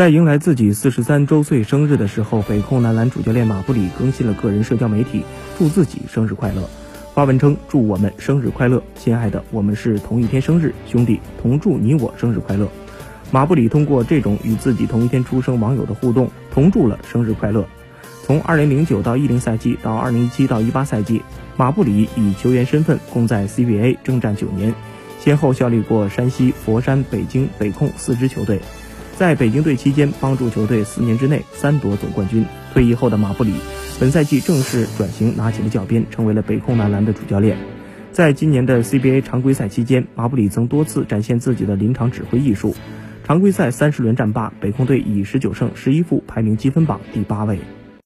在迎来自己四十三周岁生日的时候，北控男篮主教练马布里更新了个人社交媒体，祝自己生日快乐。发文称：“祝我们生日快乐，亲爱的，我们是同一天生日，兄弟，同祝你我生日快乐。”马布里通过这种与自己同一天出生网友的互动，同祝了生日快乐。从二零零九到一零赛季到二零一七到一八赛季，马布里以球员身份共在 CBA 征战九年，先后效力过山西、佛山、北京、北控四支球队。在北京队期间，帮助球队四年之内三夺总冠军。退役后的马布里，本赛季正式转型，拿起了教鞭，成为了北控男篮的主教练。在今年的 CBA 常规赛期间，马布里曾多次展现自己的临场指挥艺术。常规赛三十轮战罢，北控队以十九胜十一负排名积分榜第八位。